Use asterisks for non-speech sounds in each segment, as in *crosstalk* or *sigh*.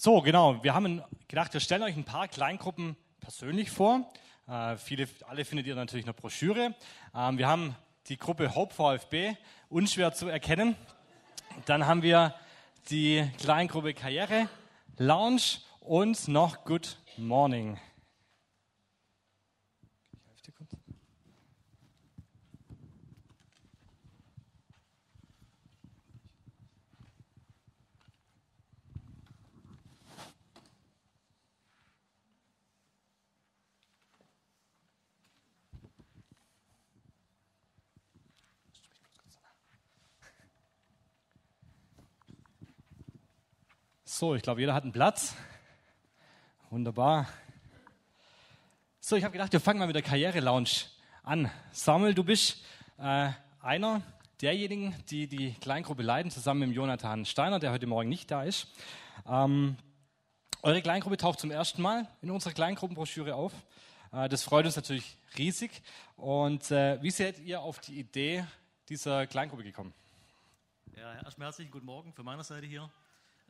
So, genau. Wir haben gedacht, wir stellen euch ein paar Kleingruppen persönlich vor. Äh, viele, alle findet ihr natürlich in der Broschüre. Ähm, wir haben die Gruppe Hope VfB, unschwer zu erkennen. Dann haben wir die Kleingruppe Karriere, Lounge und noch Good Morning. So, ich glaube, jeder hat einen Platz. Wunderbar. So, ich habe gedacht, wir fangen mal mit der Karriere-Lounge an. Samuel, du bist äh, einer derjenigen, die die Kleingruppe leiten, zusammen mit Jonathan Steiner, der heute Morgen nicht da ist. Ähm, eure Kleingruppe taucht zum ersten Mal in unserer Kleingruppenbroschüre auf. Äh, das freut uns natürlich riesig. Und äh, wie seid ihr auf die Idee dieser Kleingruppe gekommen? Ja, erstmal herzlichen guten Morgen von meiner Seite hier.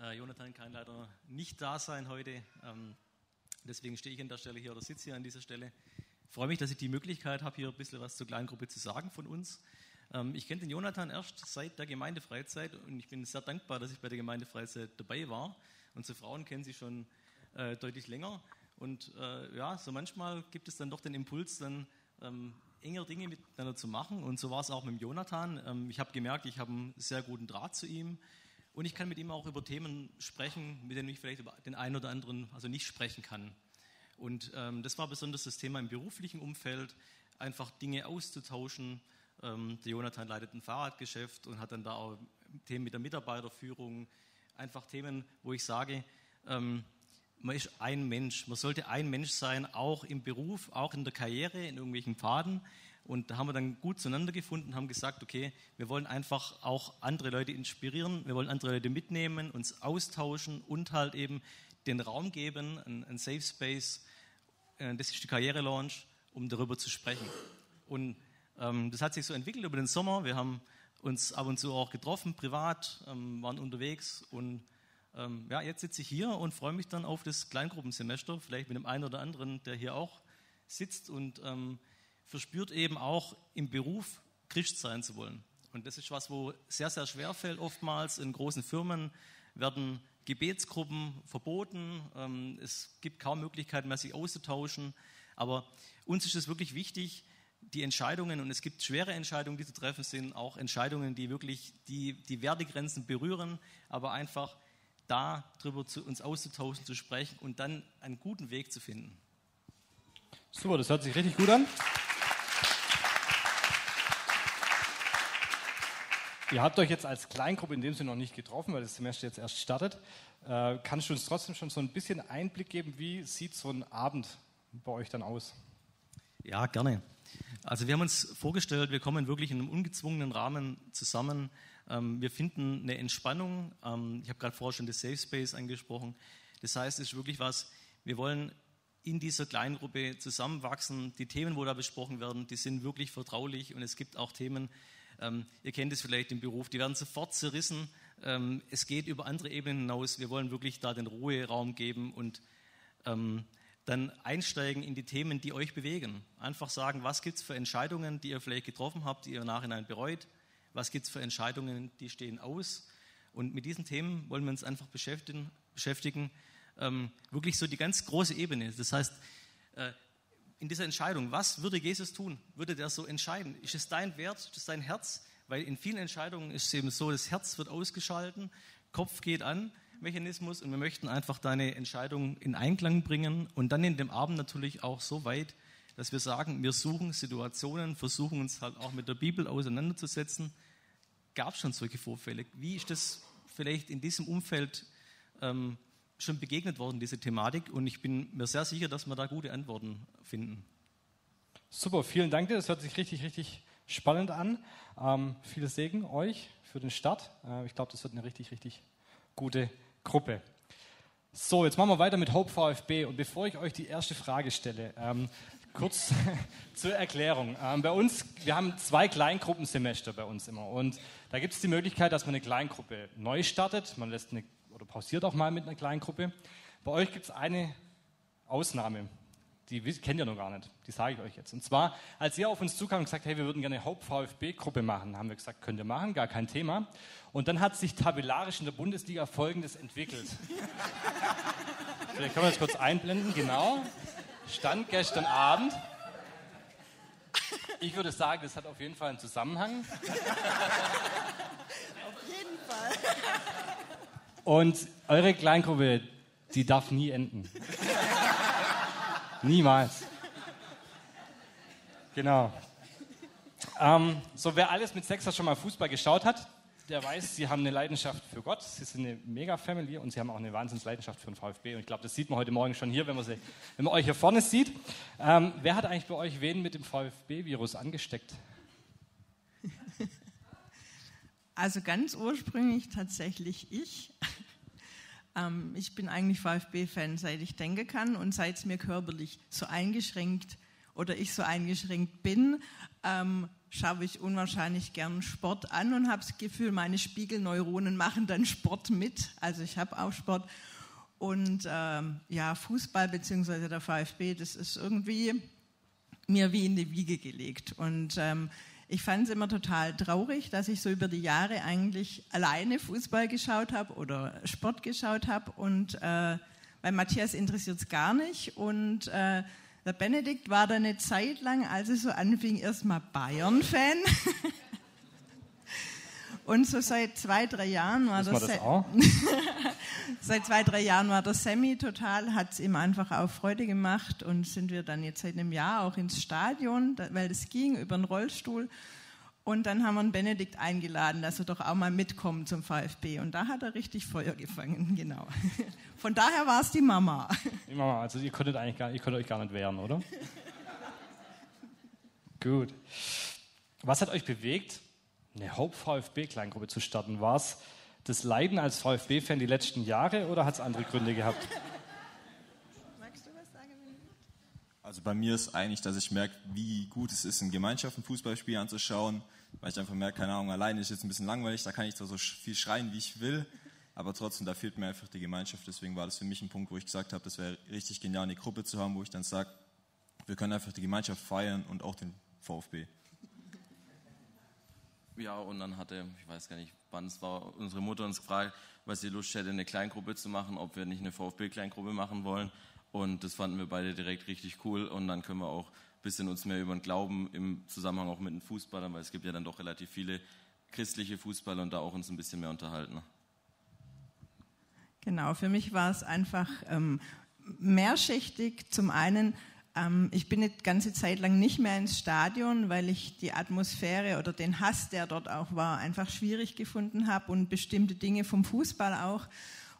Äh, Jonathan kann leider nicht da sein heute. Ähm, deswegen stehe ich an der Stelle hier oder sitze hier an dieser Stelle. Freue mich, dass ich die Möglichkeit habe, hier ein bisschen was zur Kleingruppe zu sagen von uns. Ähm, ich kenne den Jonathan erst seit der Gemeindefreizeit und ich bin sehr dankbar, dass ich bei der Gemeindefreizeit dabei war. Unsere Frauen kennen sie schon äh, deutlich länger. Und äh, ja, so manchmal gibt es dann doch den Impuls, dann ähm, enger Dinge miteinander zu machen. Und so war es auch mit Jonathan. Ähm, ich habe gemerkt, ich habe einen sehr guten Draht zu ihm. Und ich kann mit ihm auch über Themen sprechen, mit denen ich vielleicht über den einen oder anderen also nicht sprechen kann. Und ähm, das war besonders das Thema im beruflichen Umfeld, einfach Dinge auszutauschen. Ähm, der Jonathan leitet ein Fahrradgeschäft und hat dann da auch Themen mit der Mitarbeiterführung, einfach Themen, wo ich sage, ähm, man ist ein Mensch. Man sollte ein Mensch sein, auch im Beruf, auch in der Karriere, in irgendwelchen Pfaden. Und da haben wir dann gut zueinander gefunden, haben gesagt, okay, wir wollen einfach auch andere Leute inspirieren, wir wollen andere Leute mitnehmen, uns austauschen und halt eben den Raum geben, ein, Safe Space, äh, das ist die Karriere-Launch, um darüber zu sprechen. Und ähm, das hat sich so entwickelt über den Sommer. Wir haben uns ab und zu auch getroffen, privat, ähm, waren unterwegs und ähm, ja, jetzt sitze ich hier und freue mich dann auf das Kleingruppensemester, vielleicht mit dem einen oder anderen, der hier auch sitzt und ähm, verspürt eben auch im Beruf Christ sein zu wollen. Und das ist was, wo sehr, sehr schwer fällt oftmals. In großen Firmen werden Gebetsgruppen verboten. Ähm, es gibt kaum Möglichkeiten mehr, sich auszutauschen. Aber uns ist es wirklich wichtig, die Entscheidungen, und es gibt schwere Entscheidungen, die zu treffen sind, auch Entscheidungen, die wirklich die, die Wertegrenzen berühren, aber einfach darüber zu, uns auszutauschen, zu sprechen und dann einen guten Weg zu finden. Super, das hört sich richtig gut an. Ihr habt euch jetzt als Kleingruppe in dem Sinne noch nicht getroffen, weil das Semester jetzt erst startet. Äh, kannst du uns trotzdem schon so ein bisschen Einblick geben, wie sieht so ein Abend bei euch dann aus? Ja, gerne. Also wir haben uns vorgestellt, wir kommen wirklich in einem ungezwungenen Rahmen zusammen. Ähm, wir finden eine Entspannung. Ähm, ich habe gerade vorher schon das Safe Space angesprochen. Das heißt, es ist wirklich was, wir wollen in dieser Kleingruppe zusammenwachsen. Die Themen, wo da besprochen werden, die sind wirklich vertraulich und es gibt auch Themen, ähm, ihr kennt es vielleicht im Beruf, die werden sofort zerrissen. Ähm, es geht über andere Ebenen hinaus. Wir wollen wirklich da den Ruheraum geben und ähm, dann einsteigen in die Themen, die euch bewegen. Einfach sagen, was gibt es für Entscheidungen, die ihr vielleicht getroffen habt, die ihr im Nachhinein bereut? Was gibt es für Entscheidungen, die stehen aus? Und mit diesen Themen wollen wir uns einfach beschäftigen. beschäftigen. Ähm, wirklich so die ganz große Ebene. Das heißt, äh, in dieser Entscheidung, was würde Jesus tun? Würde der so entscheiden? Ist es dein Wert? Ist es dein Herz? Weil in vielen Entscheidungen ist es eben so, das Herz wird ausgeschalten, Kopf geht an, Mechanismus und wir möchten einfach deine Entscheidung in Einklang bringen und dann in dem Abend natürlich auch so weit, dass wir sagen, wir suchen Situationen, versuchen uns halt auch mit der Bibel auseinanderzusetzen. Gab es schon solche Vorfälle? Wie ist das vielleicht in diesem Umfeld ähm, schon begegnet worden, diese Thematik. Und ich bin mir sehr sicher, dass wir da gute Antworten finden. Super, vielen Dank dir. Das hört sich richtig, richtig spannend an. Ähm, viel Segen euch für den Start. Äh, ich glaube, das wird eine richtig, richtig gute Gruppe. So, jetzt machen wir weiter mit Hope VfB. Und bevor ich euch die erste Frage stelle, ähm, kurz *laughs* zur Erklärung. Ähm, bei uns, wir haben zwei Kleingruppensemester bei uns immer. Und da gibt es die Möglichkeit, dass man eine Kleingruppe neu startet. Man lässt eine oder pausiert auch mal mit einer kleinen Gruppe. Bei euch gibt es eine Ausnahme, die kennt ihr noch gar nicht, die sage ich euch jetzt. Und zwar, als ihr auf uns zukam und gesagt hey, wir würden gerne eine Haupt-VfB-Gruppe machen, haben wir gesagt, könnt ihr machen, gar kein Thema. Und dann hat sich tabellarisch in der Bundesliga Folgendes entwickelt. Vielleicht können wir das kurz einblenden, genau. Stand gestern Abend. Ich würde sagen, das hat auf jeden Fall einen Zusammenhang. *laughs* Auf jeden Fall. Und eure Kleingruppe, die darf nie enden. Niemals. Genau. Ähm, so, wer alles mit Sechser schon mal Fußball geschaut hat, der weiß, sie haben eine Leidenschaft für Gott. Sie sind eine Mega-Family und sie haben auch eine Wahnsinnsleidenschaft für den VfB. Und ich glaube, das sieht man heute Morgen schon hier, wenn man, sie, wenn man euch hier vorne sieht. Ähm, wer hat eigentlich bei euch wen mit dem VfB-Virus angesteckt? *laughs* Also ganz ursprünglich tatsächlich ich. Ähm, ich bin eigentlich VfB-Fan, seit ich denken kann und seit es mir körperlich so eingeschränkt oder ich so eingeschränkt bin, ähm, schaue ich unwahrscheinlich gern Sport an und habe das Gefühl, meine Spiegelneuronen machen dann Sport mit. Also ich habe auch Sport. Und ähm, ja, Fußball bzw. der VfB, das ist irgendwie mir wie in die Wiege gelegt. Und ähm, ich fand es immer total traurig, dass ich so über die Jahre eigentlich alleine Fußball geschaut habe oder Sport geschaut habe. Und äh, bei Matthias interessiert es gar nicht. Und äh, der Benedikt war dann eine Zeit lang, als es so anfing, erstmal Bayern-Fan. *laughs* Und so seit zwei, drei Jahren war das, das auch? *laughs* seit zwei, drei Jahren war der Sammy total, hat es ihm einfach auch Freude gemacht und sind wir dann jetzt seit einem Jahr auch ins Stadion, weil das ging über den Rollstuhl. Und dann haben wir einen Benedikt eingeladen, dass er doch auch mal mitkommt zum VfB. Und da hat er richtig Feuer gefangen, *laughs* genau. Von daher war es die Mama. Die Mama, also ihr konntet, eigentlich gar, ihr konntet euch gar nicht wehren, oder? *laughs* Gut. Was hat euch bewegt, eine Haupt-VfB-Kleingruppe zu starten? War es das Leiden als VfB-Fan die letzten Jahre oder hat es andere Gründe gehabt? Magst du was sagen? Also bei mir ist eigentlich, dass ich merke, wie gut es ist, in Gemeinschaften Fußballspiele anzuschauen weil ich einfach merke, keine Ahnung, alleine ist jetzt ein bisschen langweilig, da kann ich zwar so viel schreien, wie ich will, aber trotzdem, da fehlt mir einfach die Gemeinschaft. Deswegen war das für mich ein Punkt, wo ich gesagt habe, das wäre richtig genial, eine Gruppe zu haben, wo ich dann sage, wir können einfach die Gemeinschaft feiern und auch den VfB. Ja, und dann hatte, ich weiß gar nicht, wann es war, unsere Mutter uns gefragt, was sie Lust hätte, eine Kleingruppe zu machen, ob wir nicht eine VfB-Kleingruppe machen wollen. Und das fanden wir beide direkt richtig cool. Und dann können wir auch bisschen uns mehr über den Glauben im Zusammenhang auch mit den Fußballern, weil es gibt ja dann doch relativ viele christliche Fußballer und da auch uns ein bisschen mehr unterhalten. Genau, für mich war es einfach ähm, mehrschichtig. Zum einen, ähm, ich bin eine ganze Zeit lang nicht mehr ins Stadion, weil ich die Atmosphäre oder den Hass, der dort auch war, einfach schwierig gefunden habe und bestimmte Dinge vom Fußball auch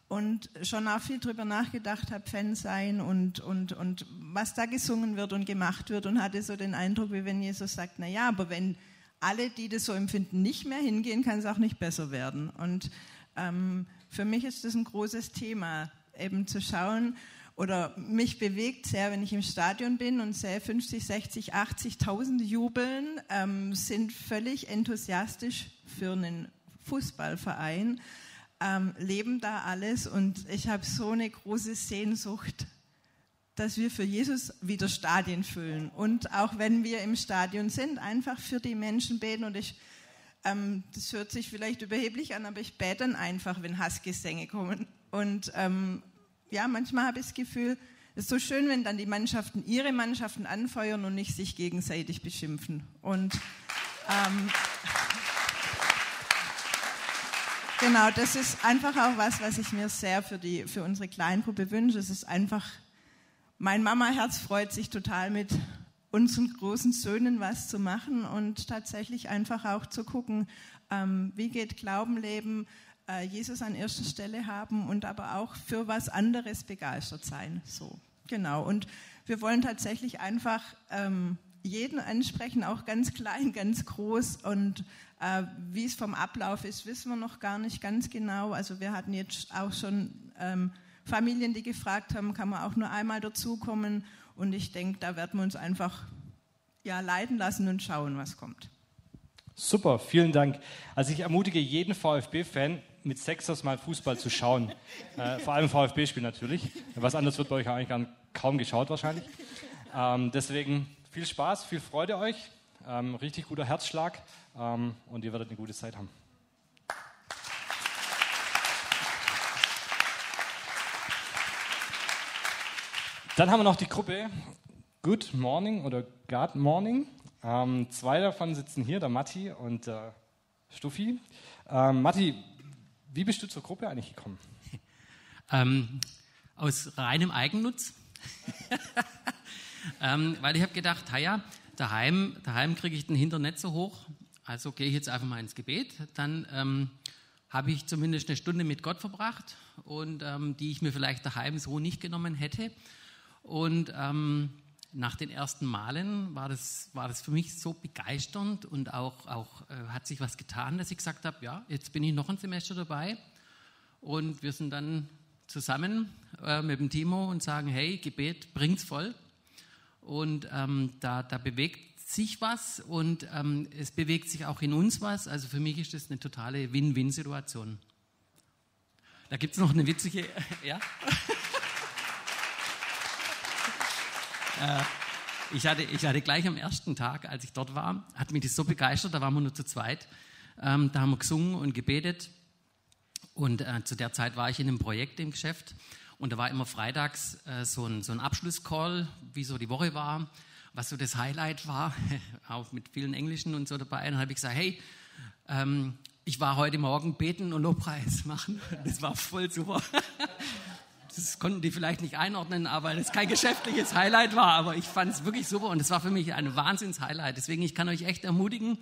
und schon auch viel drüber nachgedacht habe, Fan sein und, und, und was da gesungen wird und gemacht wird und hatte so den Eindruck, wie wenn Jesus sagt, na ja, aber wenn alle, die das so empfinden, nicht mehr hingehen, kann es auch nicht besser werden. Und ähm, für mich ist das ein großes Thema, eben zu schauen, oder mich bewegt sehr, wenn ich im Stadion bin und sehe 50, 60, 80.000 jubeln, ähm, sind völlig enthusiastisch für einen Fußballverein ähm, leben da alles und ich habe so eine große Sehnsucht, dass wir für Jesus wieder Stadien füllen und auch wenn wir im Stadion sind, einfach für die Menschen beten und ich ähm, das hört sich vielleicht überheblich an, aber ich bete dann einfach, wenn Hassgesänge kommen. Und ähm, ja, manchmal habe ich das Gefühl, es ist so schön, wenn dann die Mannschaften ihre Mannschaften anfeuern und nicht sich gegenseitig beschimpfen. Und ähm, Genau, das ist einfach auch was, was ich mir sehr für, die, für unsere Kleingruppe wünsche. Es ist einfach, mein Mama-Herz freut sich total mit unseren großen Söhnen was zu machen und tatsächlich einfach auch zu gucken, ähm, wie geht Glaubenleben, äh, Jesus an erster Stelle haben und aber auch für was anderes begeistert sein. So, genau. Und wir wollen tatsächlich einfach ähm, jeden ansprechen, auch ganz klein, *laughs* ganz groß und äh, wie es vom Ablauf ist, wissen wir noch gar nicht ganz genau. Also wir hatten jetzt auch schon ähm, Familien, die gefragt haben, kann man auch nur einmal dazukommen. Und ich denke, da werden wir uns einfach ja, leiten lassen und schauen, was kommt. Super, vielen Dank. Also ich ermutige jeden VfB-Fan, mit Sexers mal Fußball zu schauen. Äh, vor allem VfB-Spiel natürlich. Was anderes wird bei euch eigentlich kaum geschaut wahrscheinlich. Ähm, deswegen viel Spaß, viel Freude euch. Ähm, richtig guter Herzschlag ähm, und ihr werdet eine gute Zeit haben. Dann haben wir noch die Gruppe Good Morning oder God Morning. Ähm, zwei davon sitzen hier, der Matti und der Stuffi. Ähm, Matti, wie bist du zur Gruppe eigentlich gekommen? *laughs* Ähm, aus reinem Eigennutz. *laughs* ähm, weil ich habe gedacht, ja, daheim, daheim kriege ich den Hintern nicht so hoch, also gehe ich jetzt einfach mal ins Gebet. Dann ähm, habe ich zumindest eine Stunde mit Gott verbracht und ähm, die ich mir vielleicht daheim so nicht genommen hätte. Und ähm, nach den ersten Malen war das, war das für mich so begeisternd und auch, auch äh, hat sich was getan, dass ich gesagt habe, ja, jetzt bin ich noch ein Semester dabei. Und wir sind dann zusammen äh, mit dem Timo und sagen, hey, Gebet bringt's voll. Und ähm, da, da bewegt sich was und ähm, es bewegt sich auch in uns was. Also für mich ist das eine totale Win-Win-Situation. Da gibt es noch eine witzige, *laughs* ja. Äh, ich, hatte, ich hatte gleich am ersten Tag, als ich dort war, hat mich das so begeistert, da waren wir nur zu zweit. Ähm, da haben wir gesungen und gebetet. Und äh, zu der Zeit war ich in einem Projekt im Geschäft. Und da war immer freitags äh, so ein, so ein Abschlusscall, wie so die Woche war, was so das Highlight war, *laughs* auch mit vielen Englischen und so dabei. Und dann habe ich gesagt, hey, ähm, ich war heute Morgen beten und Lobpreis machen. Das war voll super. *laughs* Das konnten die vielleicht nicht einordnen, aber das kein geschäftliches Highlight war. Aber ich fand es wirklich super und es war für mich ein Wahnsinns-Highlight. Deswegen, ich kann euch echt ermutigen,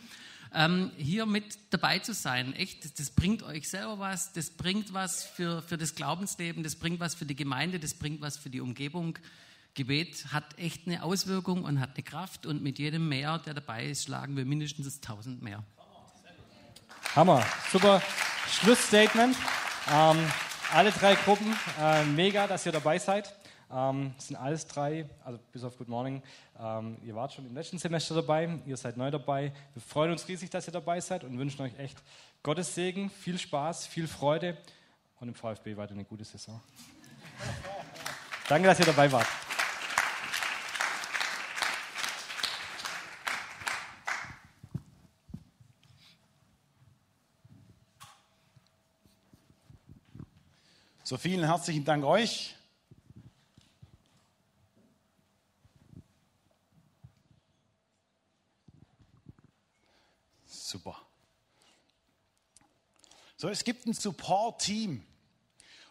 ähm, hier mit dabei zu sein. Echt, das bringt euch selber was, das bringt was für, für das Glaubensleben, das bringt was für die Gemeinde, das bringt was für die Umgebung. Gebet hat echt eine Auswirkung und hat eine Kraft und mit jedem mehr, der dabei ist, schlagen wir mindestens 1000 mehr. Hammer, super Schlussstatement. Ähm, alle drei Gruppen, äh, mega, dass ihr dabei seid. Ähm, sind alles drei, also bis auf Good Morning. Ähm, ihr wart schon im letzten Semester dabei, ihr seid neu dabei. Wir freuen uns riesig, dass ihr dabei seid und wünschen euch echt Gottes Segen, viel Spaß, viel Freude und im VfB weiter eine gute Saison. Danke, dass ihr dabei wart. So vielen herzlichen Dank euch. Super. So, es gibt ein Support-Team.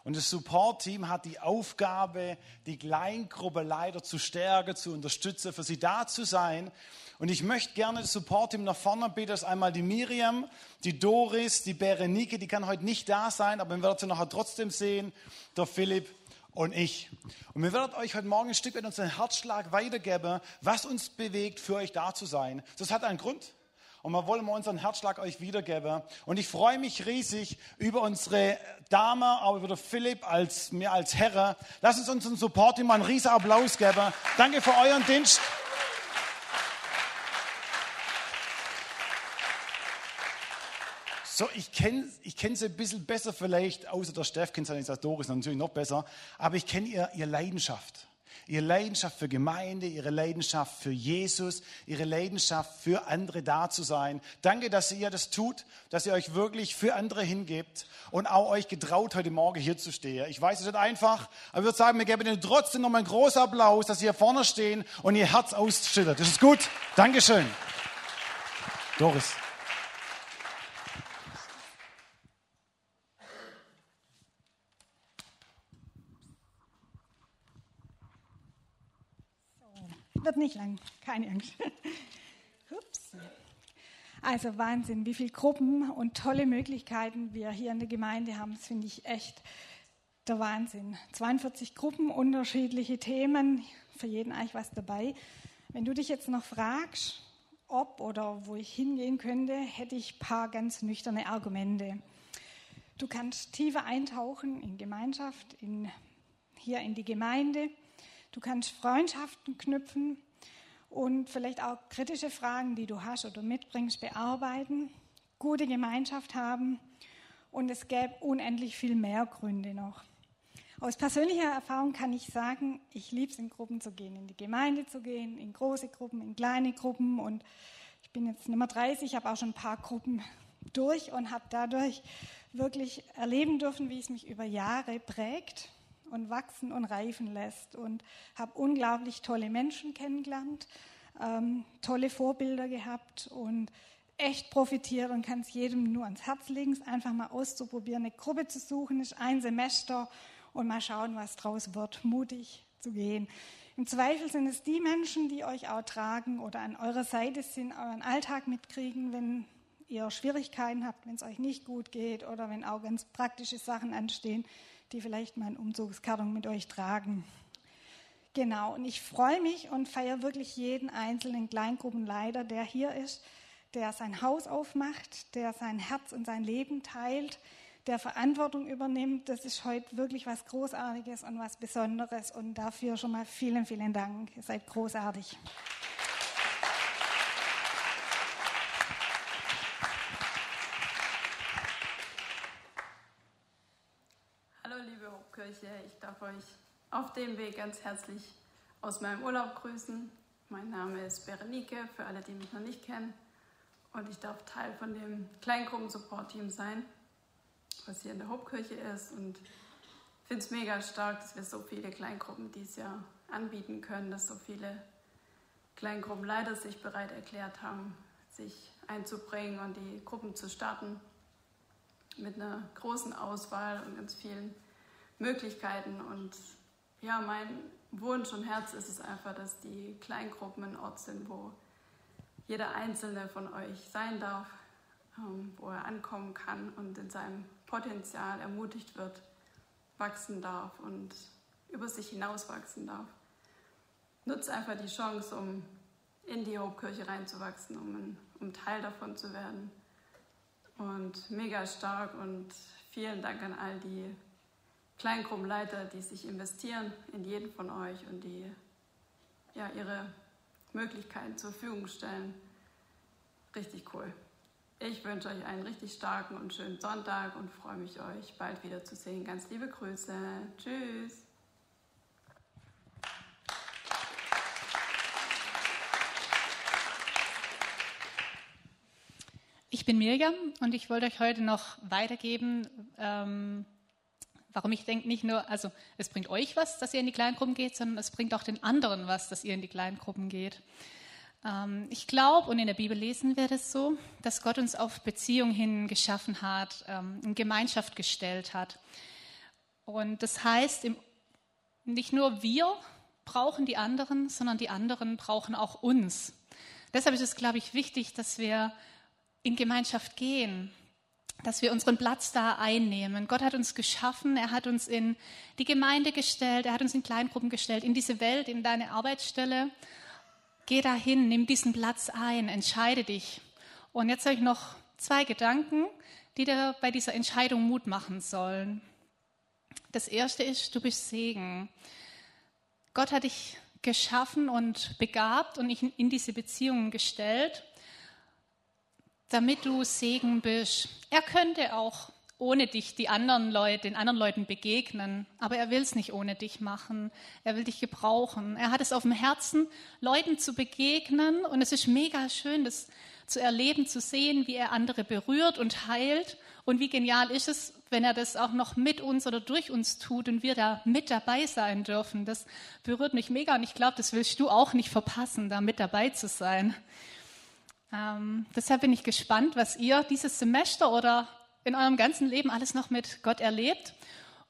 Und das Support-Team hat die Aufgabe, die Kleingruppe leider zu stärken, zu unterstützen, für sie da zu sein. Und ich möchte gerne das Support-Team nach vorne bitten, dass einmal die Miriam, die Doris, die Berenike, die kann heute nicht da sein, aber wir werden sie nachher trotzdem sehen, der Philipp und ich. Und wir werden euch heute Morgen ein Stück mit unserem Herzschlag weitergeben, was uns bewegt, für euch da zu sein. Das hat einen Grund. Und wir wollen unseren Herzschlag euch wiedergeben. Und ich freue mich riesig über unsere Dame, aber über den Philipp als mir als Herr. Lass uns unseren Support-Team einen riesen Applaus geben. Danke für euren Dienst. So, ich kenne ich kenn sie ein bisschen besser vielleicht, außer der Steff kennt sie nicht, Doris natürlich noch besser, aber ich kenne ihr, ihr Leidenschaft. Ihre Leidenschaft für Gemeinde, ihre Leidenschaft für Jesus, ihre Leidenschaft für andere da zu sein. Danke, dass ihr das tut, dass ihr euch wirklich für andere hingebt und auch euch getraut, heute Morgen hier zu stehen. Ich weiß, es ist nicht einfach, aber ich würde sagen, wir geben Ihnen trotzdem nochmal einen großen Applaus, dass Sie hier vorne stehen und Ihr Herz ausschüttet. Das ist gut. Dankeschön. Doris. Wird nicht lang, keine Angst. *laughs* Ups. Also Wahnsinn, wie viele Gruppen und tolle Möglichkeiten wir hier in der Gemeinde haben. Das finde ich echt der Wahnsinn. 42 Gruppen, unterschiedliche Themen, für jeden eigentlich was dabei. Wenn du dich jetzt noch fragst, ob oder wo ich hingehen könnte, hätte ich ein paar ganz nüchterne Argumente. Du kannst tiefer eintauchen in Gemeinschaft, in, hier in die Gemeinde. Du kannst Freundschaften knüpfen und vielleicht auch kritische Fragen, die du hast oder mitbringst, bearbeiten, gute Gemeinschaft haben Und es gäbe unendlich viel mehr Gründe noch. Aus persönlicher Erfahrung kann ich sagen, ich liebe es, in Gruppen zu gehen, in die Gemeinde zu gehen, in große Gruppen, in kleine Gruppen. Und ich bin jetzt Nummer 30, habe auch schon ein paar Gruppen durch und habe dadurch wirklich erleben dürfen, wie es mich über Jahre prägt und wachsen und reifen lässt. Und habe unglaublich tolle Menschen kennengelernt, ähm, tolle Vorbilder gehabt und echt profitiert und kann es jedem nur ans Herz legen, es einfach mal auszuprobieren, eine Gruppe zu suchen, ist ein Semester und mal schauen, was draus wird, mutig zu gehen. Im Zweifel sind es die Menschen, die euch auch tragen oder an eurer Seite sind, euren Alltag mitkriegen, wenn ihr Schwierigkeiten habt, wenn es euch nicht gut geht oder wenn auch ganz praktische Sachen anstehen, die vielleicht mal einen Umzugskarton mit euch tragen. Genau, und ich freue mich und feiere wirklich jeden einzelnen Kleingruppenleiter, der hier ist, der sein Haus aufmacht, der sein Herz und sein Leben teilt, der Verantwortung übernimmt. Das ist heute wirklich was Großartiges und was Besonderes. Und dafür schon mal vielen, vielen Dank. Ihr seid großartig. Hallo liebe Hauptkirche, ich darf euch auf dem Weg ganz herzlich aus meinem Urlaub grüßen. Mein Name ist Berenike, für alle, die mich noch nicht kennen. Und ich darf Teil von dem Kleingruppen-Support-Team sein was hier in der Hauptkirche ist. Und ich finde es mega stark, dass wir so viele Kleingruppen dieses Jahr anbieten können, dass so viele Kleingruppenleiter sich bereit erklärt haben, sich einzubringen und die Gruppen zu starten mit einer großen Auswahl und ganz vielen Möglichkeiten. Und ja, mein Wunsch und Herz ist es einfach, dass die Kleingruppen ein Ort sind, wo jeder Einzelne von euch sein darf, ähm, wo er ankommen kann und in seinem Potenzial ermutigt wird, wachsen darf und über sich hinaus wachsen darf. Nutze einfach die Chance, um in die Hauptkirche reinzuwachsen, um, um Teil davon zu werden. Und mega stark und vielen Dank an all die Kleingruppenleiter, die sich investieren in jeden von euch und die ja, ihre Möglichkeiten zur Verfügung stellen. Richtig cool. Ich wünsche euch einen richtig starken und schönen Sonntag und freue mich, euch bald wieder zu sehen. Ganz liebe Grüße. Tschüss. Ich bin Mirjam und ich wollte euch heute noch weitergeben, ähm, warum ich denke, nicht nur, also es bringt euch was, dass ihr in die Kleingruppen geht, sondern es bringt auch den anderen was, dass ihr in die Kleingruppen geht. Ähm, ich glaube, und in der Bibel lesen wir das so, dass Gott uns auf Beziehung hin geschaffen hat, ähm, in Gemeinschaft gestellt hat. Und das heißt, nicht nur wir brauchen die anderen, sondern die anderen brauchen auch uns. Deshalb ist es, glaube ich, wichtig, dass wir in Gemeinschaft gehen, dass wir unseren Platz da einnehmen. Gott hat uns geschaffen, er hat uns in die Gemeinde gestellt, er hat uns in Kleingruppen gestellt, in diese Welt, in deine Arbeitsstelle. Geh dahin, nimm diesen Platz ein, entscheide dich. Und jetzt habe ich noch zwei Gedanken, die dir bei dieser Entscheidung Mut machen sollen. Das erste ist, du bist Segen. Gott hat dich geschaffen und begabt und in diese Beziehungen gestellt, damit du Segen bist. Er könnte auch ohne dich die anderen Leute, den anderen Leuten begegnen. Aber er will es nicht ohne dich machen. Er will dich gebrauchen. Er hat es auf dem Herzen, Leuten zu begegnen. Und es ist mega schön, das zu erleben, zu sehen, wie er andere berührt und heilt. Und wie genial ist es, wenn er das auch noch mit uns oder durch uns tut und wir da mit dabei sein dürfen. Das berührt mich mega und ich glaube, das willst du auch nicht verpassen, da mit dabei zu sein. Ähm, deshalb bin ich gespannt, was ihr dieses Semester oder in eurem ganzen Leben alles noch mit Gott erlebt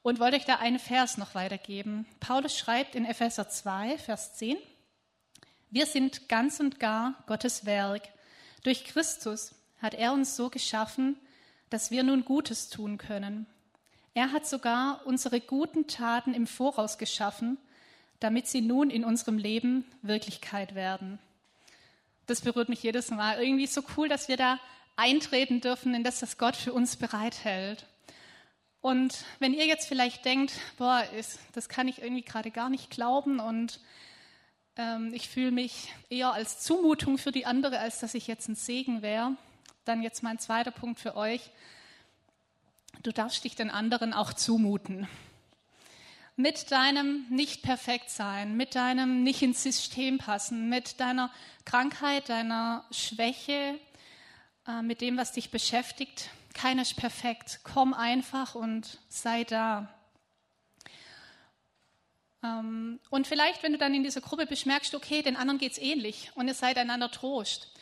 und wollte euch da einen Vers noch weitergeben. Paulus schreibt in Epheser 2, Vers 10, wir sind ganz und gar Gottes Werk. Durch Christus hat er uns so geschaffen, dass wir nun Gutes tun können. Er hat sogar unsere guten Taten im Voraus geschaffen, damit sie nun in unserem Leben Wirklichkeit werden. Das berührt mich jedes Mal. Irgendwie so cool, dass wir da eintreten dürfen in das, was Gott für uns bereithält. Und wenn ihr jetzt vielleicht denkt, boah, ist, das kann ich irgendwie gerade gar nicht glauben und ähm, ich fühle mich eher als Zumutung für die andere, als dass ich jetzt ein Segen wäre, dann jetzt mein zweiter Punkt für euch. du darfst dich den anderen auch zumuten. Mit deinem Nicht-Perfekt-Sein, mit deinem nicht ins System passen, mit deiner Krankheit, deiner Schwäche, äh, mit dem, was dich beschäftigt. Keiner ist perfekt. Komm einfach und sei da. Ähm, und vielleicht, wenn du dann in dieser Gruppe bist, merkst du, okay, den anderen geht es ähnlich und ihr seid einander Trost.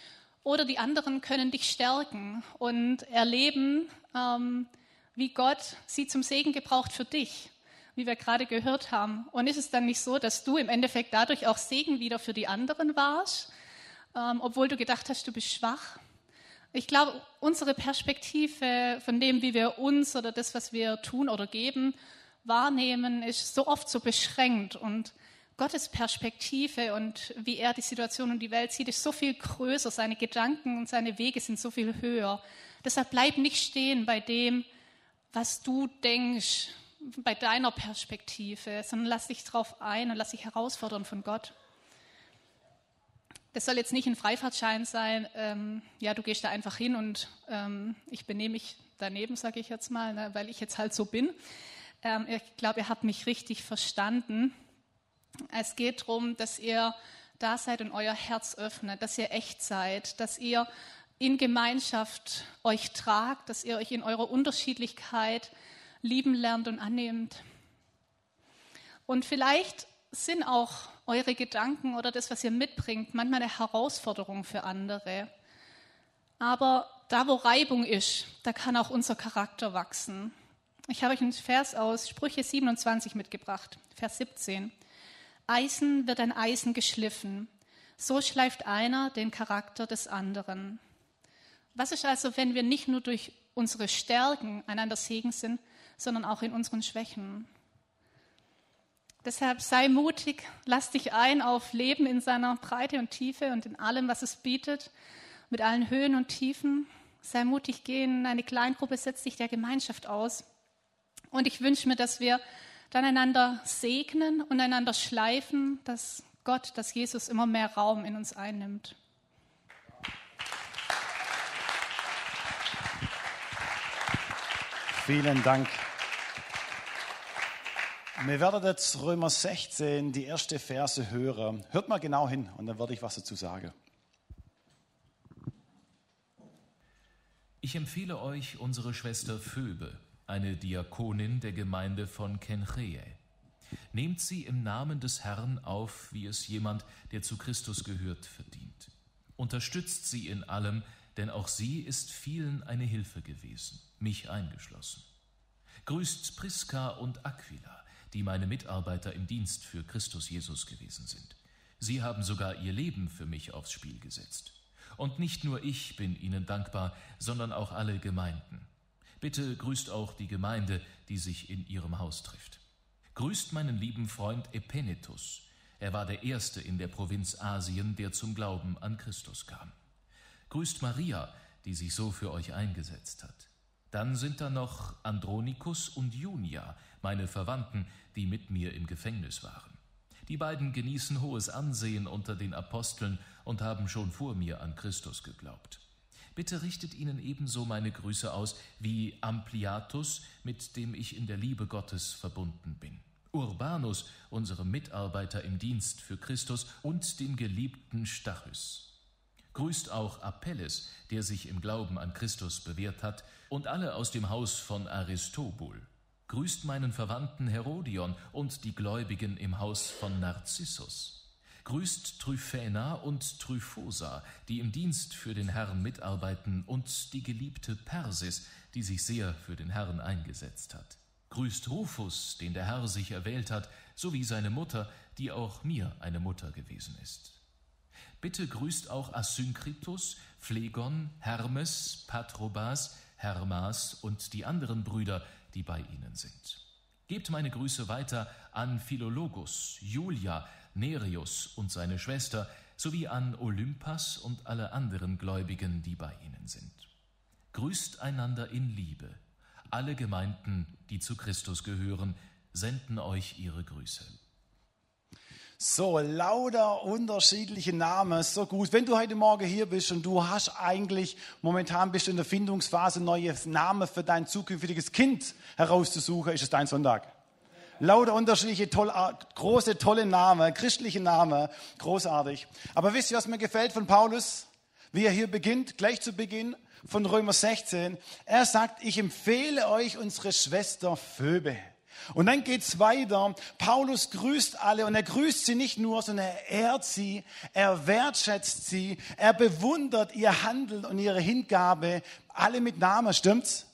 Oder die anderen können dich stärken und erleben, ähm, wie Gott sie zum Segen gebraucht für dich, wie wir gerade gehört haben. Und ist es dann nicht so, dass du im Endeffekt dadurch auch Segen wieder für die anderen warst, ähm, obwohl du gedacht hast, du bist schwach? Ich glaube, unsere Perspektive von dem, wie wir uns oder das, was wir tun oder geben, wahrnehmen, ist so oft so beschränkt. Und Gottes Perspektive und wie er die Situation und die Welt sieht, ist so viel größer. Seine Gedanken und seine Wege sind so viel höher. Deshalb bleib nicht stehen bei dem, was du denkst, bei deiner Perspektive, sondern lass dich darauf ein und lass dich herausfordern von Gott. Das soll jetzt nicht ein Freifahrtschein sein, ähm, ja, du gehst da einfach hin und ähm, ich benehme mich daneben, sage ich jetzt mal, ne, weil ich jetzt halt so bin. Ähm, ich glaube, ihr habt mich richtig verstanden. Es geht darum, dass ihr da seid und euer Herz öffnet, dass ihr echt seid, dass ihr in Gemeinschaft euch tragt, dass ihr euch in eurer Unterschiedlichkeit lieben lernt und annehmt. Und vielleicht sind auch eure Gedanken oder das, was ihr mitbringt, manchmal eine Herausforderung für andere. Aber da, wo Reibung ist, da kann auch unser Charakter wachsen. Ich habe euch einen Vers aus Sprüche 27 mitgebracht, Vers 17. Eisen wird ein Eisen geschliffen, so schleift einer den Charakter des anderen. Was ist also, wenn wir nicht nur durch unsere Stärken einander Segen sind, sondern auch in unseren Schwächen? Deshalb sei mutig, lass dich ein auf Leben in seiner Breite und Tiefe und in allem, was es bietet, mit allen Höhen und Tiefen. Sei mutig, geh in eine Kleingruppe, setz dich der Gemeinschaft aus. Und ich wünsche mir, dass wir dann einander segnen und einander schleifen, dass Gott, dass Jesus immer mehr Raum in uns einnimmt. Vielen Dank. Wir werden jetzt Römer 16, die erste Verse hören. Hört mal genau hin und dann werde ich was dazu sagen. Ich empfehle euch unsere Schwester Phoebe, eine Diakonin der Gemeinde von Kenchreae. Nehmt sie im Namen des Herrn auf, wie es jemand, der zu Christus gehört, verdient. Unterstützt sie in allem, denn auch sie ist vielen eine Hilfe gewesen, mich eingeschlossen. Grüßt Priska und Aquila, die meine Mitarbeiter im Dienst für Christus Jesus gewesen sind. Sie haben sogar ihr Leben für mich aufs Spiel gesetzt. Und nicht nur ich bin ihnen dankbar, sondern auch alle Gemeinden. Bitte grüßt auch die Gemeinde, die sich in ihrem Haus trifft. Grüßt meinen lieben Freund Epenetus. Er war der Erste in der Provinz Asien, der zum Glauben an Christus kam. Grüßt Maria, die sich so für euch eingesetzt hat. Dann sind da noch Andronikus und Junia, meine Verwandten, die mit mir im Gefängnis waren. Die beiden genießen hohes Ansehen unter den Aposteln und haben schon vor mir an Christus geglaubt. Bitte richtet ihnen ebenso meine Grüße aus wie Ampliatus, mit dem ich in der Liebe Gottes verbunden bin. Urbanus, unserem Mitarbeiter im Dienst für Christus, und dem geliebten Stachys. Grüßt auch Apelles, der sich im Glauben an Christus bewährt hat, und alle aus dem Haus von Aristobul. Grüßt meinen Verwandten Herodion und die Gläubigen im Haus von Narzissus. Grüßt Tryphäna und Tryphosa, die im Dienst für den Herrn mitarbeiten, und die geliebte Persis, die sich sehr für den Herrn eingesetzt hat. Grüßt Rufus, den der Herr sich erwählt hat, sowie seine Mutter, die auch mir eine Mutter gewesen ist. Bitte grüßt auch Asynkritus, Phlegon, Hermes, Patrobas, Hermas und die anderen Brüder, die bei ihnen sind. Gebt meine Grüße weiter an Philologus, Julia, Nereus und seine Schwester, sowie an Olympas und alle anderen Gläubigen, die bei ihnen sind. Grüßt einander in Liebe. Alle Gemeinden, die zu Christus gehören, senden euch ihre Grüße. So, lauter unterschiedliche Namen, so gut. Wenn du heute Morgen hier bist und du hast eigentlich, momentan bist du in der Findungsphase, neue Namen für dein zukünftiges Kind herauszusuchen, ist es dein Sonntag. Lauter unterschiedliche, toll, große, tolle Namen, christliche Namen, großartig. Aber wisst ihr, was mir gefällt von Paulus? Wie er hier beginnt, gleich zu Beginn von Römer 16. Er sagt, ich empfehle euch unsere Schwester Phoebe. Und dann geht's weiter. Paulus grüßt alle und er grüßt sie nicht nur, sondern er ehrt sie, er wertschätzt sie, er bewundert ihr Handeln und ihre Hingabe, alle mit Namen, stimmt's?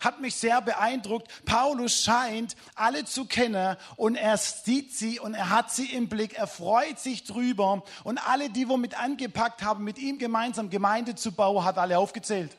Hat mich sehr beeindruckt. Paulus scheint alle zu kennen und er sieht sie und er hat sie im Blick. Er freut sich drüber und alle, die womit angepackt haben, mit ihm gemeinsam Gemeinde zu bauen, hat alle aufgezählt.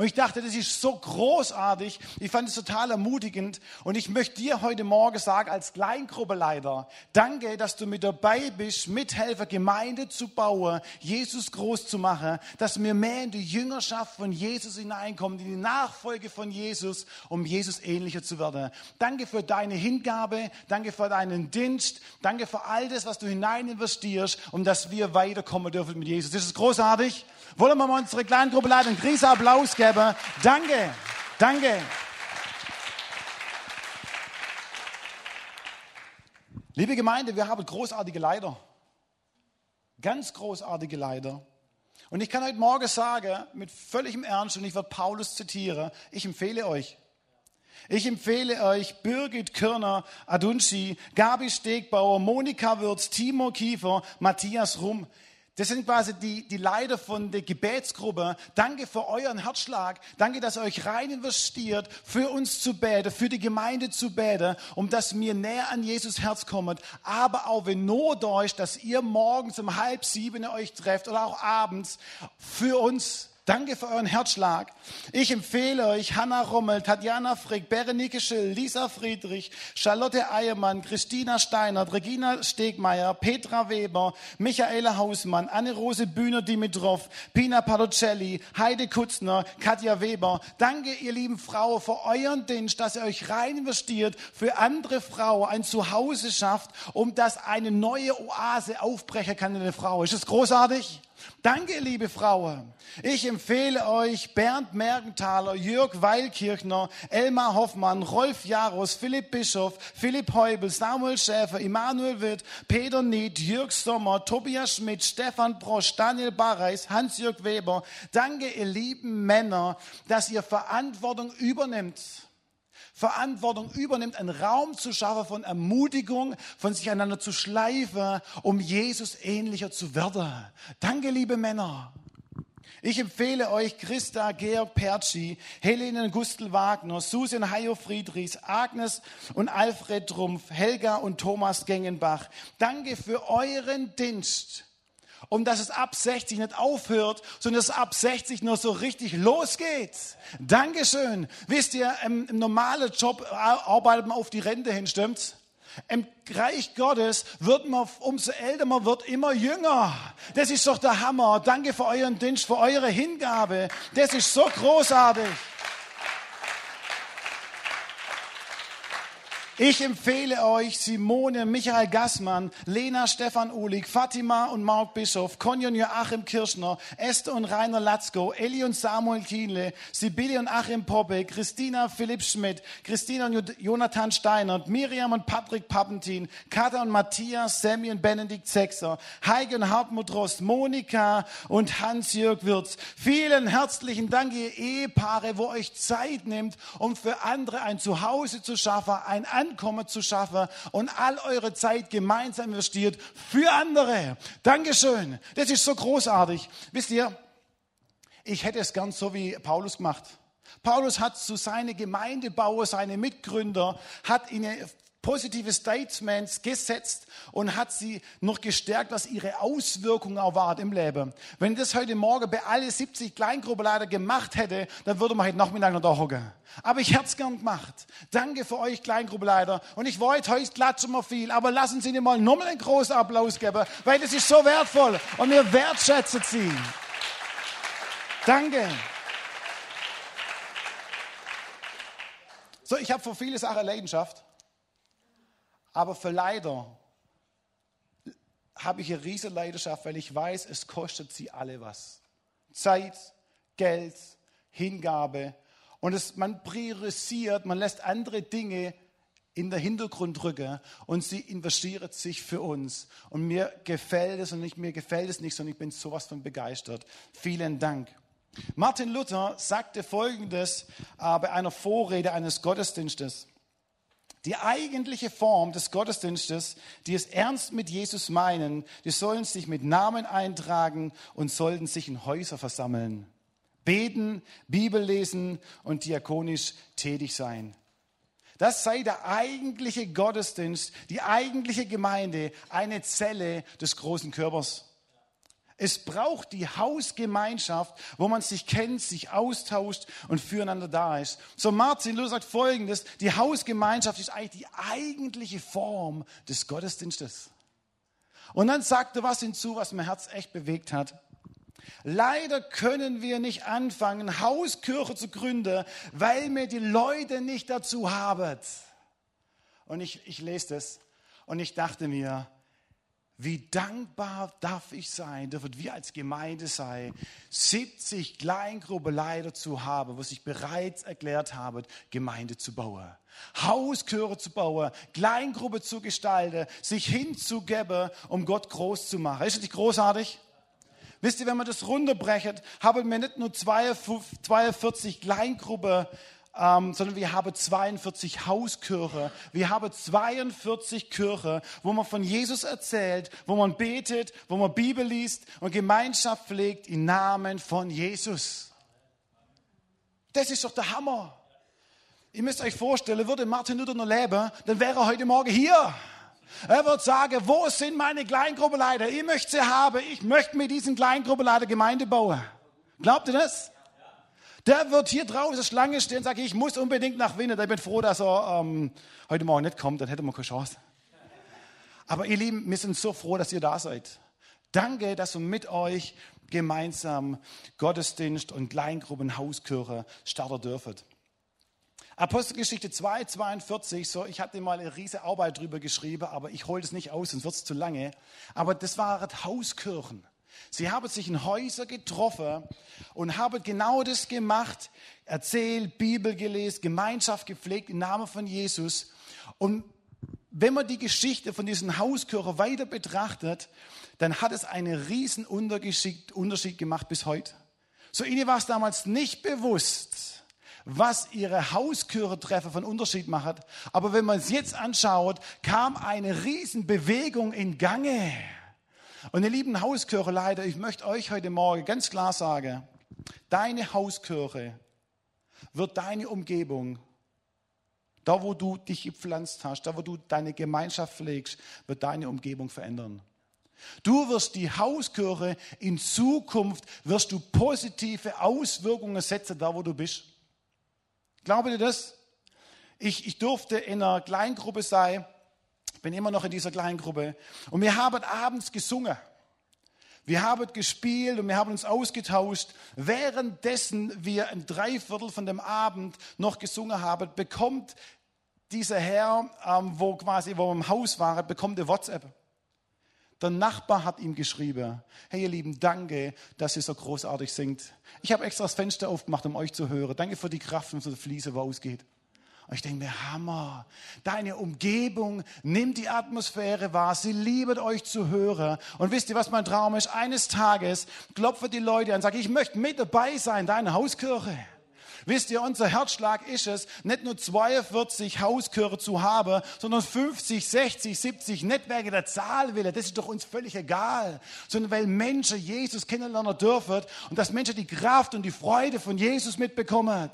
Und ich dachte, das ist so großartig. Ich fand es total ermutigend. Und ich möchte dir heute Morgen sagen, als Kleingruppeleiter, danke, dass du mit dabei bist, Mithelfer, Gemeinde zu bauen, Jesus groß zu machen, dass wir mehr in die Jüngerschaft von Jesus hineinkommen, in die Nachfolge von Jesus, um Jesus ähnlicher zu werden. Danke für deine Hingabe. Danke für deinen Dienst. Danke für all das, was du hinein investierst, um dass wir weiterkommen dürfen mit Jesus. Das ist großartig. Wollen wir mal unsere Kleingruppe leiten? Einen riesen Applaus geben. Danke, danke. Liebe Gemeinde, wir haben großartige Leiter. Ganz großartige Leiter. Und ich kann heute Morgen sagen, mit völligem Ernst, und ich werde Paulus zitieren, ich empfehle euch. Ich empfehle euch Birgit Körner Adunci, Gabi Stegbauer, Monika Würz, Timo Kiefer, Matthias Rum. Das sind quasi die, die Leiter von der Gebetsgruppe. Danke für euren Herzschlag. Danke, dass ihr euch rein investiert, für uns zu beten, für die Gemeinde zu beten, um dass wir näher an Jesus Herz kommen. Aber auch wenn Not euch, dass ihr morgens um halb sieben euch trefft oder auch abends für uns Danke für euren Herzschlag. Ich empfehle euch Hanna Rommel, Tatjana Frick, Berenike Schill, Lisa Friedrich, Charlotte Eiermann, Christina Steinert, Regina Stegmeier, Petra Weber, Michaela Hausmann, Anne-Rose Bühner-Dimitrov, Pina Padocelli, Heide Kutzner, Katja Weber. Danke, ihr lieben Frauen, für euren Dienst, dass ihr euch rein investiert, für andere Frauen ein Zuhause schafft, um dass eine neue Oase aufbrechen kann in der Frau. Ist das großartig? Danke, liebe Frauen. Ich empfehle euch Bernd Mergenthaler, Jörg Weilkirchner, Elmar Hoffmann, Rolf Jaros, Philipp Bischof, Philipp Heubel, Samuel Schäfer, Immanuel Witt, Peter Nied, Jörg Sommer, Tobias Schmidt, Stefan Brosch, Daniel Barreis, Hans-Jörg Weber. Danke, ihr lieben Männer, dass ihr Verantwortung übernimmt Verantwortung übernimmt, einen Raum zu schaffen von Ermutigung, von sich einander zu schleifen, um Jesus ähnlicher zu werden. Danke, liebe Männer. Ich empfehle euch Christa Georg Perci, Helene Gustl Wagner, Susan Hayo Friedrichs, Agnes und Alfred Trumpf, Helga und Thomas Gengenbach. Danke für euren Dienst um dass es ab 60 nicht aufhört, sondern dass es ab 60 nur so richtig losgeht. Dankeschön. Wisst ihr, im, im normalen Job arbeitet man auf die Rente hin, stimmt's? Im Reich Gottes wird man, umso älter man wird, immer jünger. Das ist doch der Hammer. Danke für euren Dienst, für eure Hingabe. Das ist so großartig. Ich empfehle euch Simone, Michael Gassmann, Lena Stefan Uhlig, Fatima und Mark Bischof, Conny und Joachim Kirschner, Esther und Rainer Latzko, Eli und Samuel Kienle, Sibylle und Achim Poppe, Christina Philipp Schmidt, Christina und Jonathan Steinert, Miriam und Patrick Pappentin, Katha und Matthias, Sammy und Benedikt Sechser, Heike und Hartmut Rost, Monika und Hans-Jörg Wirz. Vielen herzlichen Dank, ihr Ehepaare, wo euch Zeit nimmt, um für andere ein Zuhause zu schaffen, ein Einkommen zu schaffen und all eure Zeit gemeinsam investiert für andere. Dankeschön. Das ist so großartig. Wisst ihr, ich hätte es gern so wie Paulus gemacht. Paulus hat zu seine Gemeindebauer, seine Mitgründer, hat ihnen positive Statements gesetzt und hat sie noch gestärkt, was ihre Auswirkungen war im Leben. Wenn das heute Morgen bei alle 70 Kleingruppenleiter gemacht hätte, dann würde man heute Nachmittag noch da hocken. Aber ich hätte es gern gemacht. Danke für euch Kleingruppenleiter. Und ich wollte heute klatschen wir viel, aber lassen Sie mir mal nochmal einen großen Applaus geben, weil das ist so wertvoll und wir wertschätzen Sie. Danke. So, ich habe für viele Sachen Leidenschaft. Aber für Leider habe ich eine riesige Leidenschaft, weil ich weiß, es kostet sie alle was. Zeit, Geld, Hingabe. Und es, man priorisiert, man lässt andere Dinge in den Hintergrund rücken und sie investiert sich für uns. Und mir gefällt es und nicht mir gefällt es nicht, sondern ich bin sowas von begeistert. Vielen Dank. Martin Luther sagte Folgendes äh, bei einer Vorrede eines Gottesdienstes. Die eigentliche Form des Gottesdienstes, die es ernst mit Jesus meinen, die sollen sich mit Namen eintragen und sollten sich in Häuser versammeln, beten, Bibel lesen und diakonisch tätig sein. Das sei der eigentliche Gottesdienst, die eigentliche Gemeinde, eine Zelle des großen Körpers. Es braucht die Hausgemeinschaft, wo man sich kennt, sich austauscht und füreinander da ist. So Martin Luther sagt Folgendes, die Hausgemeinschaft ist eigentlich die eigentliche Form des Gottesdienstes. Und dann sagt er was hinzu, was mein Herz echt bewegt hat. Leider können wir nicht anfangen, Hauskirche zu gründen, weil wir die Leute nicht dazu haben. Und ich, ich lese das und ich dachte mir, wie dankbar darf ich sein, dürfen wir als Gemeinde sein, 70 Kleingruppeleiter zu haben, wo sich bereits erklärt haben, Gemeinde zu bauen. Hauschöre zu bauen, Kleingruppe zu gestalten, sich hinzugeben, um Gott groß zu machen. Ist das nicht großartig? Wisst ihr, wenn man das runterbrechen, haben wir nicht nur 42 Kleingruppen ähm, sondern wir haben 42 Hauskirche. Wir haben 42 Kirche, wo man von Jesus erzählt, wo man betet, wo man Bibel liest und Gemeinschaft pflegt im Namen von Jesus. Das ist doch der Hammer. Ihr müsst euch vorstellen, würde Martin Luther noch leben, dann wäre er heute Morgen hier. Er wird sagen, wo sind meine Kleingruppenleiter? Ich möchte sie haben. Ich möchte mit diesen Kleingruppenleiter Gemeinde bauen. Glaubt ihr das? Der wird hier draußen Schlange stehen und sagen, ich muss unbedingt nach Wien. Ich bin froh, dass er ähm, heute Morgen nicht kommt, dann hätte man keine Chance. Aber ihr Lieben, wir sind so froh, dass ihr da seid. Danke, dass wir mit euch gemeinsam Gottesdienst und Kleingruppen Hauskirche starten dürfen. Apostelgeschichte 2, 42, so, ich hatte mal eine riesige Arbeit drüber geschrieben, aber ich hole das nicht aus, sonst wird es zu lange. Aber das waren Hauskirchen. Sie haben sich in Häuser getroffen und haben genau das gemacht, erzählt, Bibel gelesen, Gemeinschaft gepflegt im Namen von Jesus. Und wenn man die Geschichte von diesen Hauskirchen weiter betrachtet, dann hat es einen riesen Unterschied gemacht bis heute. So ihnen war es damals nicht bewusst, was ihre Hauskirche-Treffer von Unterschied macht. Aber wenn man es jetzt anschaut, kam eine riesen Bewegung in Gange. Und ihr lieben Hauskirche, ich möchte euch heute Morgen ganz klar sagen, deine Hauskirche wird deine Umgebung, da wo du dich gepflanzt hast, da wo du deine Gemeinschaft pflegst, wird deine Umgebung verändern. Du wirst die Hauskirche in Zukunft, wirst du positive Auswirkungen setzen, da wo du bist. Glaubt ihr das? Ich, ich durfte in einer Kleingruppe sein, bin immer noch in dieser kleinen Gruppe. Und wir haben abends gesungen. Wir haben gespielt und wir haben uns ausgetauscht. Währenddessen wir ein Dreiviertel von dem Abend noch gesungen haben, bekommt dieser Herr, ähm, wo quasi, wo wir im Haus waren, bekommt eine WhatsApp. Der Nachbar hat ihm geschrieben, hey ihr Lieben, danke, dass ihr so großartig singt. Ich habe extra das Fenster aufgemacht, um euch zu hören. Danke für die Kraft und für die Fliese, wo ausgeht. Und ich denke mir, Hammer. Deine Umgebung nimmt die Atmosphäre wahr. Sie lieben euch zu hören. Und wisst ihr, was mein Traum ist? Eines Tages klopfe die Leute an und sage, ich möchte mit dabei sein, deine Hauskirche. Wisst ihr, unser Herzschlag ist es, nicht nur 42 Hauskirche zu haben, sondern 50, 60, 70 Netzwerke der Zahl willen. Das ist doch uns völlig egal. Sondern weil Menschen Jesus kennenlernen dürfen und dass Menschen die Kraft und die Freude von Jesus mitbekommen.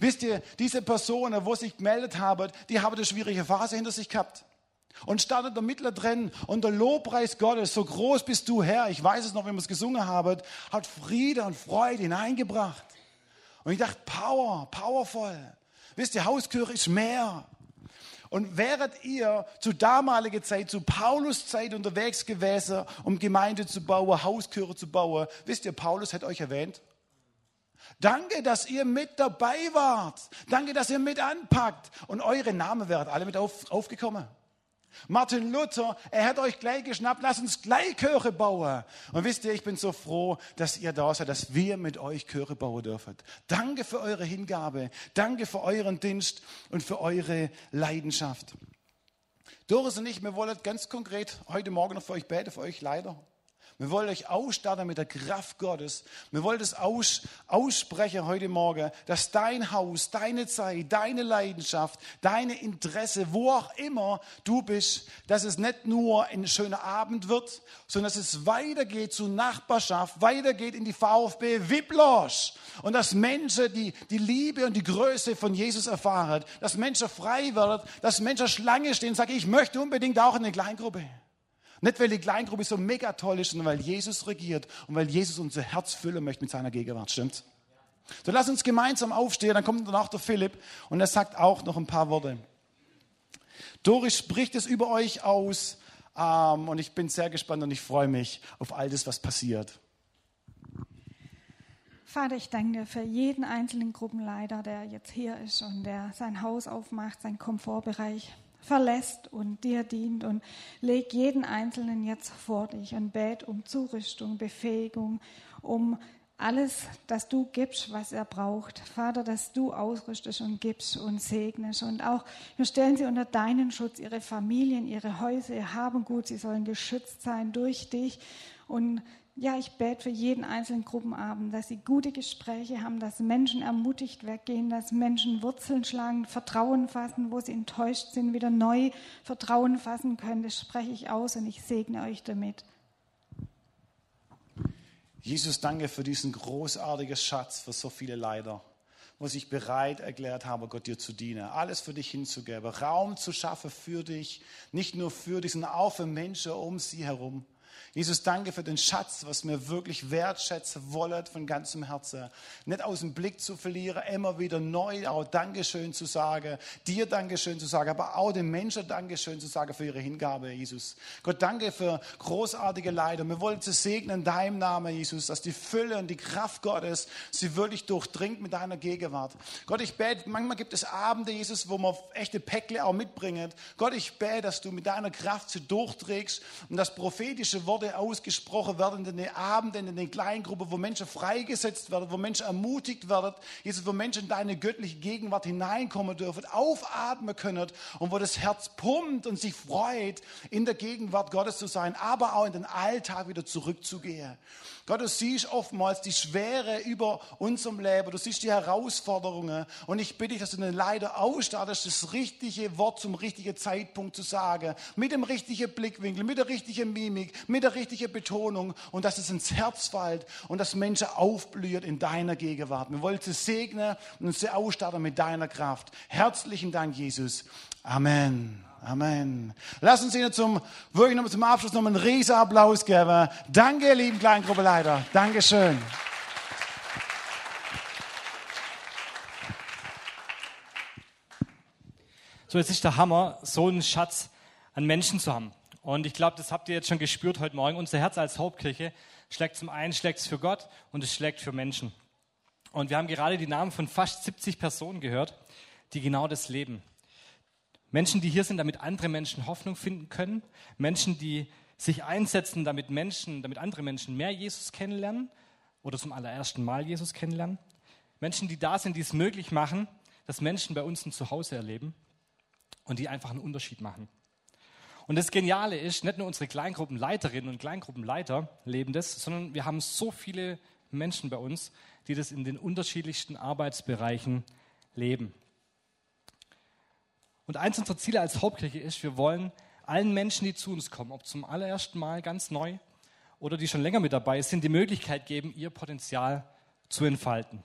Wisst ihr, diese Personen, wo sich gemeldet haben, die haben eine schwierige Phase hinter sich gehabt. Und startet der Mittler drin und der Lobpreis Gottes, so groß bist du Herr, ich weiß es noch, wenn wir es gesungen haben, hat Friede und Freude hineingebracht. Und ich dachte, Power, powerful. Wisst ihr, Hauskirche ist mehr. Und wäret ihr zu damaliger Zeit, zu Paulus Zeit unterwegs gewesen, um Gemeinde zu bauen, Hauskirche zu bauen, wisst ihr, Paulus hat euch erwähnt. Danke, dass ihr mit dabei wart. Danke, dass ihr mit anpackt. Und eure Namen wären alle mit auf, aufgekommen. Martin Luther, er hat euch gleich geschnappt, lasst uns gleich Chöre bauen. Und wisst ihr, ich bin so froh, dass ihr da seid, dass wir mit euch Chöre bauen dürfen. Danke für eure Hingabe, danke für euren Dienst und für eure Leidenschaft. Doris und ich, wir wollen ganz konkret heute Morgen noch für euch beten, für euch leider. Wir wollen euch ausstatten mit der Kraft Gottes. Wir wollen das aus, aussprechen heute Morgen, dass dein Haus, deine Zeit, deine Leidenschaft, deine Interesse, wo auch immer du bist, dass es nicht nur ein schöner Abend wird, sondern dass es weitergeht zur Nachbarschaft, weitergeht in die VfB Wiplosch und dass Menschen die, die Liebe und die Größe von Jesus erfahren, dass Menschen frei werden, dass Menschen Schlange stehen und sagen, ich möchte unbedingt auch in eine Kleingruppe. Nicht, weil die Kleingruppe so mega toll ist, sondern weil Jesus regiert und weil Jesus unser Herz füllen möchte mit seiner Gegenwart. Stimmt's? So lass uns gemeinsam aufstehen, dann kommt danach der Philipp und er sagt auch noch ein paar Worte. Doris spricht es über euch aus ähm, und ich bin sehr gespannt und ich freue mich auf all das, was passiert. Vater, ich danke dir für jeden einzelnen Gruppenleiter, der jetzt hier ist und der sein Haus aufmacht, sein Komfortbereich verlässt und dir dient und leg jeden Einzelnen jetzt vor dich und bät um Zurüstung, Befähigung, um alles, das du gibst, was er braucht. Vater, dass du ausrüstest und gibst und segnest. Und auch, wir stellen sie unter deinen Schutz, ihre Familien, ihre Häuser, ihr Habengut, sie sollen geschützt sein durch dich. Und ja, ich bete für jeden einzelnen Gruppenabend, dass sie gute Gespräche haben, dass Menschen ermutigt weggehen, dass Menschen Wurzeln schlagen, Vertrauen fassen, wo sie enttäuscht sind, wieder neu Vertrauen fassen können. Das spreche ich aus und ich segne euch damit. Jesus, danke für diesen großartigen Schatz für so viele Leider, wo sich bereit erklärt haben, Gott dir zu dienen, alles für dich hinzugeben, Raum zu schaffen für dich, nicht nur für dich, sondern auch für Menschen um sie herum. Jesus, danke für den Schatz, was wir wirklich wertschätzen wollen von ganzem Herzen. Nicht aus dem Blick zu verlieren, immer wieder neu auch Dankeschön zu sagen, dir Dankeschön zu sagen, aber auch den Menschen Dankeschön zu sagen für ihre Hingabe, Jesus. Gott, danke für großartige Leiter. Wir wollen zu segnen in deinem Namen, Jesus, dass die Fülle und die Kraft Gottes sie wirklich durchdringt mit deiner Gegenwart. Gott, ich bete, manchmal gibt es Abende, Jesus, wo man echte Päckle auch mitbringen. Gott, ich bete, dass du mit deiner Kraft sie durchträgst und das prophetische Wort Worte ausgesprochen werden in den Abenden, in den Kleingruppen, wo Menschen freigesetzt werden, wo Menschen ermutigt werden, Jesus, wo Menschen in deine göttliche Gegenwart hineinkommen dürfen, aufatmen können und wo das Herz pumpt und sich freut, in der Gegenwart Gottes zu sein, aber auch in den Alltag wieder zurückzugehen. Gott, du siehst oftmals die Schwere über unserem Leben, du siehst die Herausforderungen und ich bitte dich, dass du den Leiter ausstattest, das richtige Wort zum richtigen Zeitpunkt zu sagen, mit dem richtigen Blickwinkel, mit der richtigen Mimik, mit der richtigen Betonung und dass es ins Herz fällt und dass Menschen aufblühen in deiner Gegenwart. Wir wollen sie segnen und sie ausstatten mit deiner Kraft. Herzlichen Dank, Jesus. Amen. Amen. Lass uns Ihnen zum, wirklich noch zum Abschluss noch einen riesen Applaus geben. Danke, ihr lieben Kleingruppeleiter. Dankeschön. So, jetzt ist der Hammer, so einen Schatz an Menschen zu haben. Und ich glaube, das habt ihr jetzt schon gespürt heute Morgen. Unser Herz als Hauptkirche schlägt zum einen schlägt für Gott und es schlägt für Menschen. Und wir haben gerade die Namen von fast 70 Personen gehört, die genau das leben. Menschen, die hier sind, damit andere Menschen Hoffnung finden können. Menschen, die sich einsetzen, damit Menschen, damit andere Menschen mehr Jesus kennenlernen oder zum allerersten Mal Jesus kennenlernen. Menschen, die da sind, die es möglich machen, dass Menschen bei uns ein Zuhause erleben und die einfach einen Unterschied machen. Und das Geniale ist, nicht nur unsere Kleingruppenleiterinnen und Kleingruppenleiter leben das, sondern wir haben so viele Menschen bei uns, die das in den unterschiedlichsten Arbeitsbereichen leben. Und eins unserer Ziele als Hauptkirche ist, wir wollen allen Menschen, die zu uns kommen, ob zum allerersten Mal ganz neu oder die schon länger mit dabei sind, die Möglichkeit geben, ihr Potenzial zu entfalten.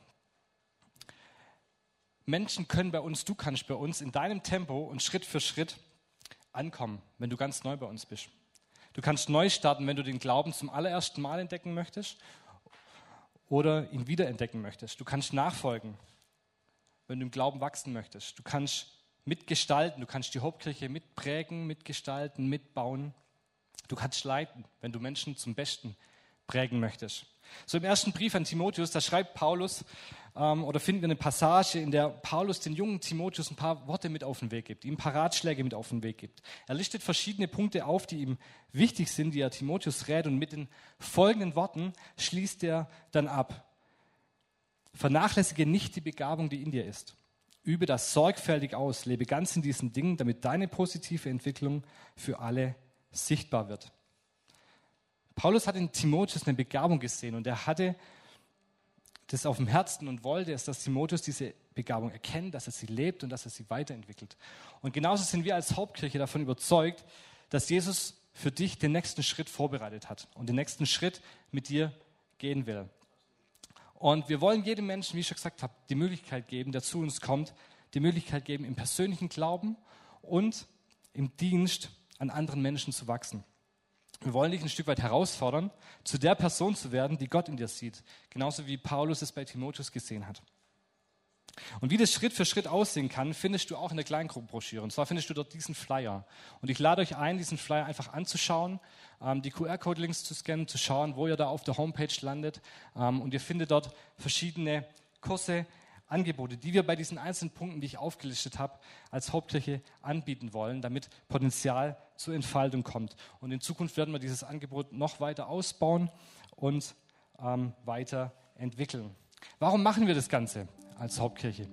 Menschen können bei uns, du kannst bei uns in deinem Tempo und Schritt für Schritt ankommen, wenn du ganz neu bei uns bist. Du kannst neu starten, wenn du den Glauben zum allerersten Mal entdecken möchtest oder ihn wiederentdecken möchtest. Du kannst nachfolgen, wenn du im Glauben wachsen möchtest. Du kannst mitgestalten. Du kannst die Hauptkirche mitprägen, mitgestalten, mitbauen. Du kannst leiten, wenn du Menschen zum Besten prägen möchtest. So im ersten Brief an Timotheus, da schreibt Paulus, ähm, oder finden wir eine Passage, in der Paulus den jungen Timotheus ein paar Worte mit auf den Weg gibt, ihm ein paar Ratschläge mit auf den Weg gibt. Er listet verschiedene Punkte auf, die ihm wichtig sind, die er Timotheus rät, und mit den folgenden Worten schließt er dann ab. Vernachlässige nicht die Begabung, die in dir ist. Übe das sorgfältig aus, lebe ganz in diesen Dingen, damit deine positive Entwicklung für alle sichtbar wird. Paulus hat in Timotheus eine Begabung gesehen und er hatte das auf dem Herzen und wollte es, dass Timotheus diese Begabung erkennt, dass er sie lebt und dass er sie weiterentwickelt. Und genauso sind wir als Hauptkirche davon überzeugt, dass Jesus für dich den nächsten Schritt vorbereitet hat und den nächsten Schritt mit dir gehen will. Und wir wollen jedem Menschen, wie ich schon gesagt habe, die Möglichkeit geben, der zu uns kommt, die Möglichkeit geben, im persönlichen Glauben und im Dienst an anderen Menschen zu wachsen. Wir wollen dich ein Stück weit herausfordern, zu der Person zu werden, die Gott in dir sieht. Genauso wie Paulus es bei Timotheus gesehen hat. Und wie das Schritt für Schritt aussehen kann, findest du auch in der Kleingruppenbroschüre. Und zwar findest du dort diesen Flyer. Und ich lade euch ein, diesen Flyer einfach anzuschauen, ähm, die QR-Code-Links zu scannen, zu schauen, wo ihr da auf der Homepage landet. Ähm, und ihr findet dort verschiedene Kurse, Angebote, die wir bei diesen einzelnen Punkten, die ich aufgelistet habe, als Hauptkirche anbieten wollen, damit Potenzial zur Entfaltung kommt. Und in Zukunft werden wir dieses Angebot noch weiter ausbauen und ähm, weiterentwickeln. Warum machen wir das Ganze als Hauptkirche?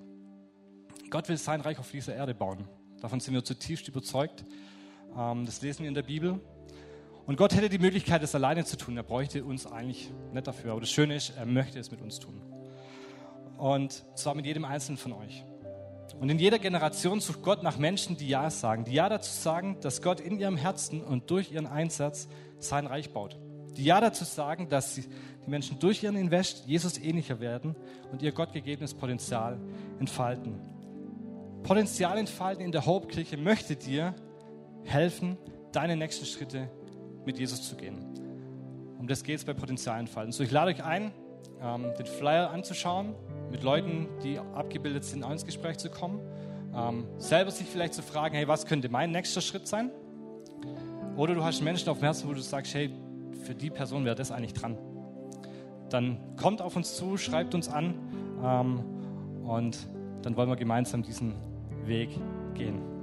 Gott will sein Reich auf dieser Erde bauen. Davon sind wir zutiefst überzeugt. Ähm, das lesen wir in der Bibel. Und Gott hätte die Möglichkeit, das alleine zu tun. Er bräuchte uns eigentlich nicht dafür. Aber das Schöne ist, er möchte es mit uns tun. Und zwar mit jedem Einzelnen von euch. Und in jeder Generation sucht Gott nach Menschen, die Ja sagen, die Ja dazu sagen, dass Gott in ihrem Herzen und durch ihren Einsatz sein Reich baut. Die Ja dazu sagen, dass die Menschen durch ihren Invest Jesus ähnlicher werden und ihr gottgegebenes Potenzial entfalten. Potenzial entfalten in der Hauptkirche möchte dir helfen, deine nächsten Schritte mit Jesus zu gehen. Um das geht es bei Potenzial entfalten. So, ich lade euch ein, ähm, den Flyer anzuschauen mit Leuten, die abgebildet sind, ins Gespräch zu kommen. Ähm, selber sich vielleicht zu fragen, hey, was könnte mein nächster Schritt sein? Oder du hast Menschen auf dem Herzen, wo du sagst, hey, für die Person wäre das eigentlich dran. Dann kommt auf uns zu, schreibt uns an ähm, und dann wollen wir gemeinsam diesen Weg gehen.